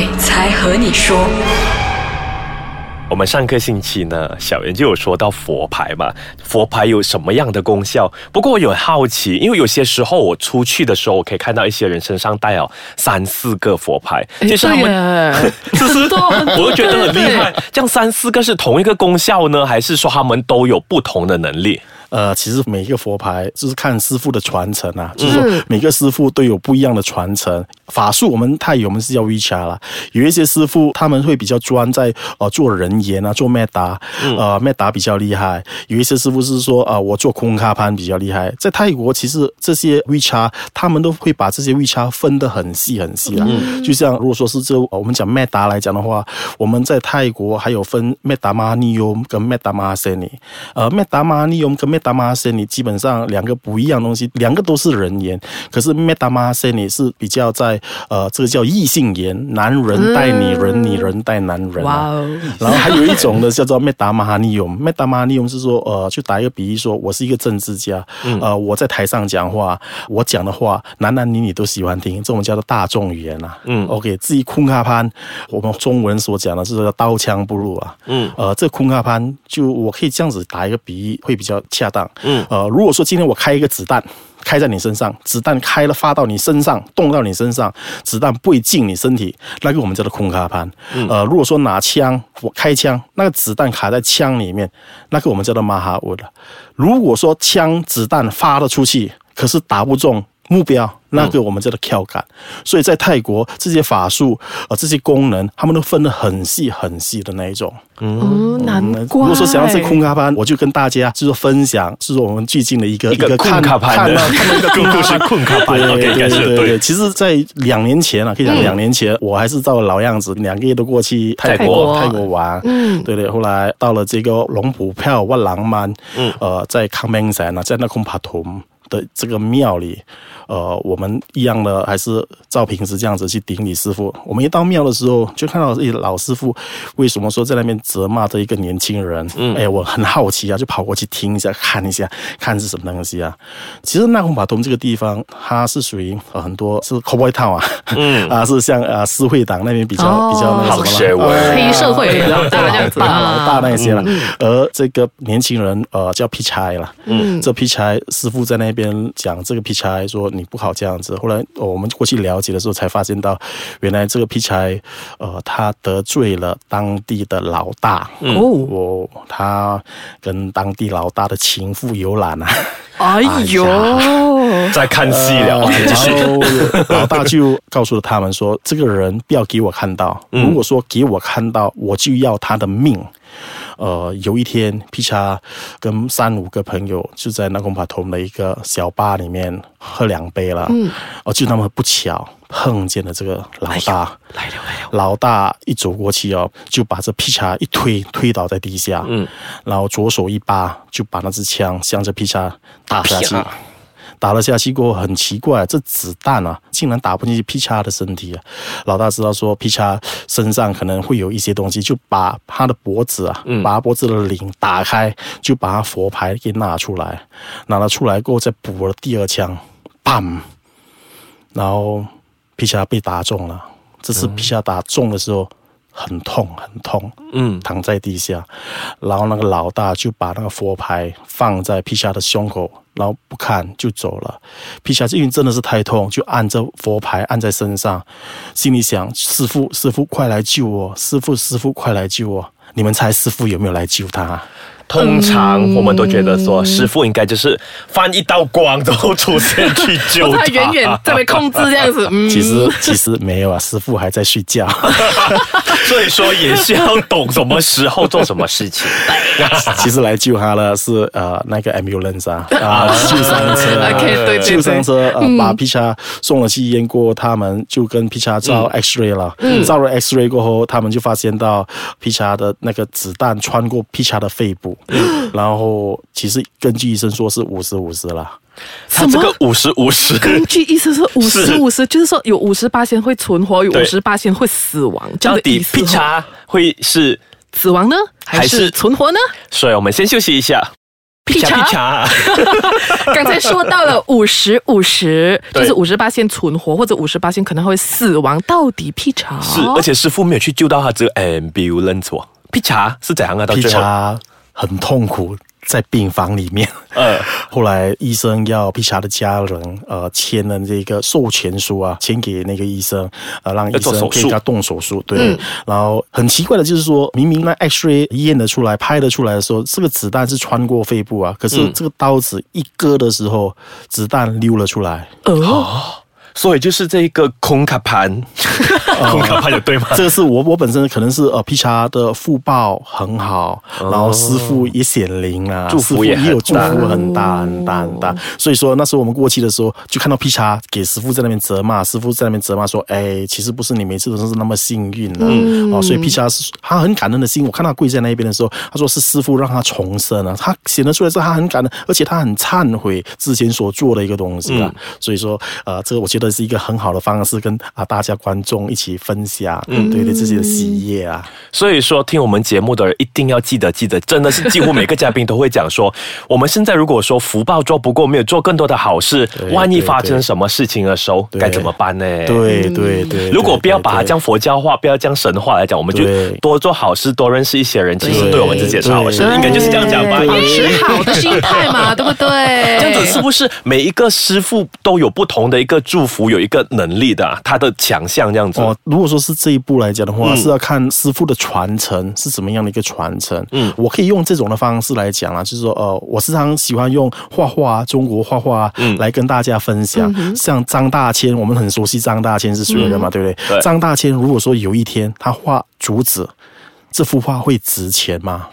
鬼才和你说。我们上个星期呢，小袁就有说到佛牌嘛，佛牌有什么样的功效？不过我有好奇，因为有些时候我出去的时候，我可以看到一些人身上带有三四个佛牌，就是他们，我就觉得很厉害。这样三四个是同一个功效呢，还是说他们都有不同的能力？呃，其实每一个佛牌就是看师傅的传承啊，就是说每个师傅都有不一样的传承法术。我们泰语我们是叫 Vicha 啦，有一些师傅他们会比较专在呃做人言啊，做 Meta，呃 Meta 比较厉害。有一些师傅是说啊，我做空卡盘比较厉害。在泰国，其实这些 Vicha 他们都会把这些 Vicha 分得很细很细啦。就像如果说是这我们讲 Meta 来讲的话，我们在泰国还有分 Meta Manium 跟 Meta Masani，呃 Meta Manium 跟 Meta 大马森尼基本上两个不一样东西，两个都是人言，可是 meta 马森尼是比较在呃，这个叫异性言，男人带女人，女人带男人。哇哦！然后还有一种呢，叫做 meta 马哈尼用，meta 马哈尼用是说呃，就打一个比喻，说我是一个政治家，呃，我在台上讲话，我讲的话男男女女都喜欢听，这种叫做大众语言啊。嗯，OK，至于空卡潘，我们中文所讲的是叫刀枪不入啊。嗯，呃，这空卡潘就我可以这样子打一个比喻，会比较恰。当，嗯，呃，如果说今天我开一个子弹，开在你身上，子弹开了发到你身上，动到你身上，子弹不会进你身体，那个我们叫做空卡盘。呃，如果说拿枪，我开枪，那个子弹卡在枪里面，那个我们叫做马哈乌的。如果说枪子弹发了出去，可是打不中目标。那个我们叫做跳感，所以在泰国这些法术啊，这些功能，他们都分得很细很细的那一种。嗯，难怪。如果说想要是空卡班，我就跟大家就是分享，是说我们最近的一个一个看卡盘的，看到一个故事，空卡盘。对对对对。其实，在两年前啊，可以讲两年前，我还是照老样子，两个月都过去泰国泰国玩。嗯，对对。后来到了这个龙浦票万郎曼，嗯，呃，在康明山啊，在那空帕图的这个庙里，呃，我们一样的还是照平时这样子去顶礼师傅。我们一到庙的时候，就看到一老师傅为什么说在那边责骂这一个年轻人？嗯，哎，我很好奇啊，就跑过去听一下，看一下，看是什么东西啊。其实那红法通这个地方，它是属于很多是 cowboy town 啊，嗯，啊是像啊私会党那边比较比较那个什么黑社会比较大大老 大那些了。而这个年轻人呃叫皮差了，嗯，这皮差师傅在那边。边讲这个劈柴说你不好这样子，后来我们过去了解的时候才发现到，原来这个劈柴呃他得罪了当地的老大。哦，他跟当地老大的情妇有染啊，哎呦，在看戏了，然后老大就告诉了他们说，这个人不要给我看到，如果说给我看到，我就要他的命。呃，有一天，皮查跟三五个朋友就在那空帕同的一个小吧里面喝两杯了。嗯，哦，就那么不巧碰见了这个老大。来了来了！老大一走过去哦，就把这皮查一推，推倒在地下。嗯，然后左手一扒，就把那支枪向着皮查打下去。打了下去过后，很奇怪，这子弹啊，竟然打不进去皮卡的身体啊！老大知道说皮卡身上可能会有一些东西，就把他的脖子啊，把他脖子的领打开，就把他佛牌给拿出来，拿了出来过后再补了第二枪，砰！然后皮卡被打中了。这次皮卡打中的时候。很痛，很痛，嗯，躺在地下，然后那个老大就把那个佛牌放在皮夏的胸口，然后不看就走了。皮夏因为真的是太痛，就按着佛牌按在身上，心里想：师傅，师傅，快来救我！师傅，师傅，快来救我！你们猜师傅有没有来救他？通常我们都觉得说，师傅应该就是放一道光之后出现去救他，远远在被控制这样子。其实其实没有啊，师傅还在睡觉。所以说也是要懂什么时候做什么事情。其实来救他的是呃那个 ambulance 啊 啊救伤车，救伤车呃把皮卡送了去医院过，他们就跟皮卡照 X ray 了。照了 X ray 过后，他们就发现到皮卡的那个子弹穿过皮卡的肺部。然后，其实根据医生说是五十五十啦。他这个五十五十，根据医生说 五十五十，就是说有五十八仙会存活，有五十八仙会死亡。到底皮查会是死亡呢，还是存活呢？所以我们先休息一下。劈叉 刚才说到了 五十五十，就是五十八线存活，或者五十八线可能会死亡，到底劈叉是，而且师傅没有去救到他，只有 ambulance 哦。劈叉是怎样啊？到劈最后，茶很痛苦，在病房里面。呃，后来医生要皮查的家人呃签了这个授权书啊，签给那个医生，呃让医生给他动手术。对，然后很奇怪的就是说，明明那 X-ray 验得出来、拍得出来的时候，这个子弹是穿过肺部啊，可是嗯这个刀子一割的时候，子弹溜了出来。哦，所以就是这一个空卡盘，空卡盘有对吗？这个是我我本身可能是呃 P 茶的福报很好，然后师傅也显灵啊，哦祝福也也有祝福很大很大很大。所以说那时候我们过去的时候，就看到 P 茶给师傅在那边责骂，师傅在那边责骂说：“哎，其实不是你每次都是那么幸运的、哦。”所以 P 茶是他很感恩的心。我看他跪在那一边的时候，他说是师傅让他重生了，他显得出来是他很感恩，而且他很忏悔之前所做的一个东西啊。所以说呃，这个我觉得是一个很好的方式，跟啊大家观众一起分享，嗯，对对自己的喜悦啊。所以说，听我们节目的人一定要记得，记得，真的是几乎每个嘉宾都会讲说，我们现在如果说福报做不够，没有做更多的好事，万一发生什么事情的时候，该怎么办呢？。对对对，如果不要把它将佛教化，不要将神话来讲，我们就多做好事，多认识一些人，其实对对我们自己也是好事，应该就是这样讲吧。保持好的心态嘛，对不对？这样子是不是每一个师傅都有不同的一个祝福，有一个能力的啊、他的强项这样子？哦，如果说是这一步来讲的话，嗯是要看师傅的传承是怎么样的一个传承。嗯我可以用这种的方式来讲啊，就是说，呃，我时常喜欢用画画，中国画画嗯来跟大家分享。像张大千，我们很熟悉张大千是谁人嘛，对不对？对张大千如果说有一天他画竹子，这幅画会值钱吗？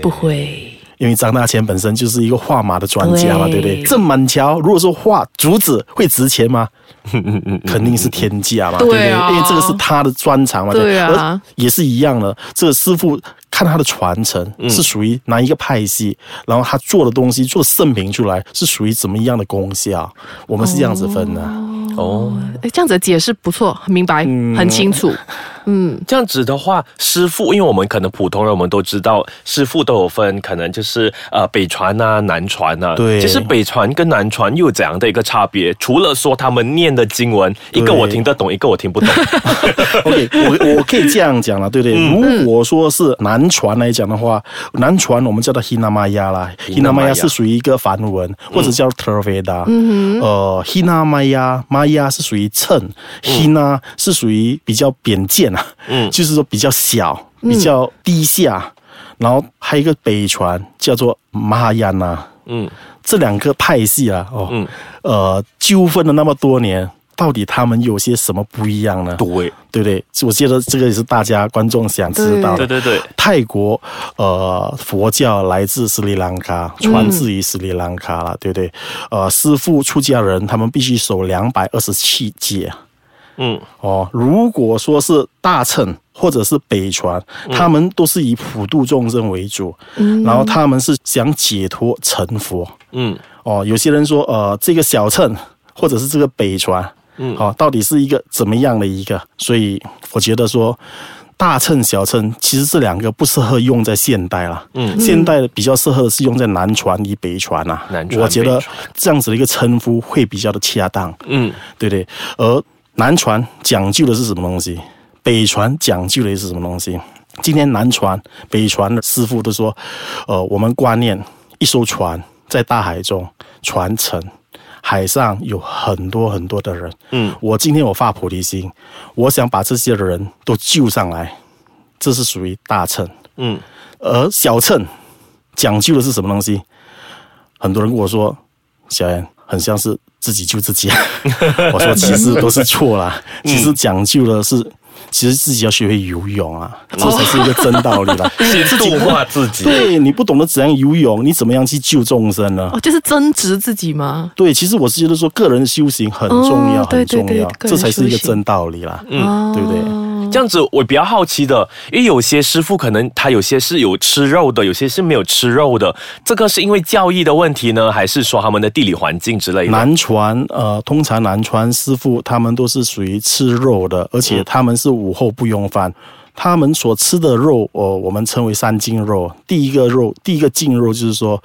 不会，因为张大千本身就是一个画马的专家嘛，对对不对？郑板桥如果说画竹子会值钱吗？肯定是天价嘛，对不对？因为这个是他的专长嘛，对啊而也是一样的。这个师傅看他的传承是属于哪一个派系，然后他做的东西做圣品出来是属于怎么样的功效，我们是这样子分的。哦。哎，这样子的解释不错，很明白，很清楚。嗯，这样子的话，师傅，因为我们可能普通人我们都知道，师傅都有分，可能就是呃北传啊、南传啊。对其实北传跟南传又有怎样的一个差别？除了说他们念的经文，一个我听得懂，一个我听不懂。OK，我我可以这样讲了，对不对？如果说是南传来讲的话，南传我们叫做 Hinamaya 啦 Hinamaya，Hinamaya 是属于一个梵文，或者叫 Theravada。嗯呃，Hinamaya Maya 是属于称，Hina 是属于比较扁见啊，嗯 就是说比较小、比较低下。然后还有一个北传叫做 Mahayana。嗯，这两个派系啊，哦，嗯呃，纠纷了那么多年，到底他们有些什么不一样呢？对，对不对？我觉得这个也是大家观众想知道的。对对对，泰国呃佛教来自斯里兰卡，传自于斯里兰卡了，对不对？呃，师傅出家人他们必须守两百二十七戒嗯哦。如果说是大乘或者是北传，他们都是以普度众生为主，嗯然后他们是想解脱成佛。嗯哦，有些人说，呃，这个小乘或者是这个北传，嗯，哦，到底是一个怎么样的一个？所以我觉得说，大乘、小乘其实这两个不适合用在现代啦。嗯现代比较适合的是用在南传与北传啊。南传我觉得这样子的一个称呼会比较的恰当，嗯对不对？而南船讲究的是什么东西？北船讲究的是什么东西？今天南船、北船的师傅都说，呃，我们观念一艘船在大海中传承，海上有很多很多的人。嗯，我今天我发菩提心，我想把这些人都救上来，这是属于大乘。嗯而小乘讲究的是什么东西？很多人跟我说，小严很像是自己救自己。我说其实都是错啦，其实讲究的是，其实自己要学会游泳啊，这才是一个真道理啦。先度化自己。对你不懂得怎样游泳，你怎么样去救众生呢？哦，就是增值自己吗？对，其实我是觉得说，个人修行很重要，很重要，这才是一个真道理啦。嗯对不对？这样子我比较好奇的，因为有些师傅可能他有些是有吃肉的，有些是没有吃肉的，这个是因为教义的问题呢，还是说他们的地理环境之类的？南传呃，通常南传师傅他们都是属于吃肉的，而且他们是午后不用饭。他们所吃的肉，哦，我们称为三斤肉。第一个肉，第一个净肉就是说，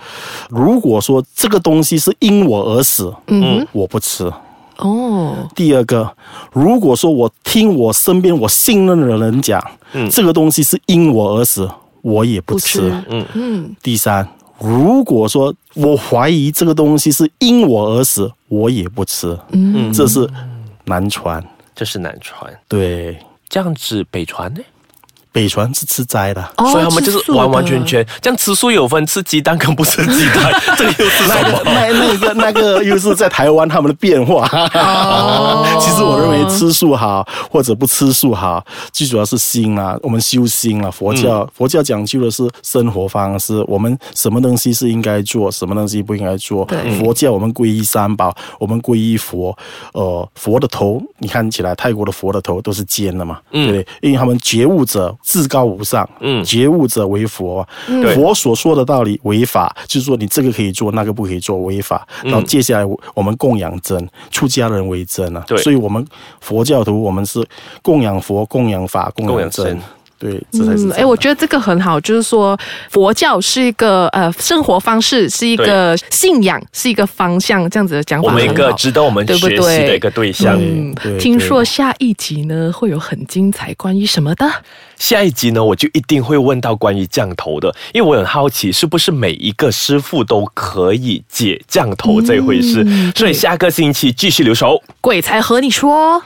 如果说这个东西是因我而死，嗯，我不吃。哦，第二个，如果说我听我身边我信任的人讲，嗯，这个东西是因我而死，我也不吃。嗯嗯。第三，如果说我怀疑这个东西是因我而死，我也不吃。嗯，这是南传，这是南传。对，这样子北传呢？北传是吃斋的，所以他们就是完完全全这样吃素有分吃鸡蛋跟 不吃鸡蛋，这个又是什么？那那个那个又是在台湾他们的变化。哦，其实我认为吃素好或者不吃素好，最主要是心啊，我们修心啊。佛教佛教讲究的是生活方式，我们什么东西是应该做，什么东西不应该做。佛教我们皈依三宝，我们皈依佛。呃，佛的头你看起来泰国的佛的头都是尖的嘛，对不对？因为他们觉悟者。至高无上，嗯，觉悟者为佛，佛所说的道理为法，就是说你这个可以做，那个不可以做，为法。然后接下来我们供养真，出家人为真啊，对，所以我们佛教徒我们是供养佛、供养法、供养真。对，嗯，哎，我觉得这个很好，就是说佛教是一个呃生活方式，是一个信仰，是一个方向，这样子的讲法我们一个值得我们学习的一个对象。嗯，听说下一集呢会有很精彩，关于什么的？下一集呢我就一定会问到关于降头的，因为我很好奇是不是每一个师傅都可以解降头这回事，所以下个星期继续留守，鬼才和你说。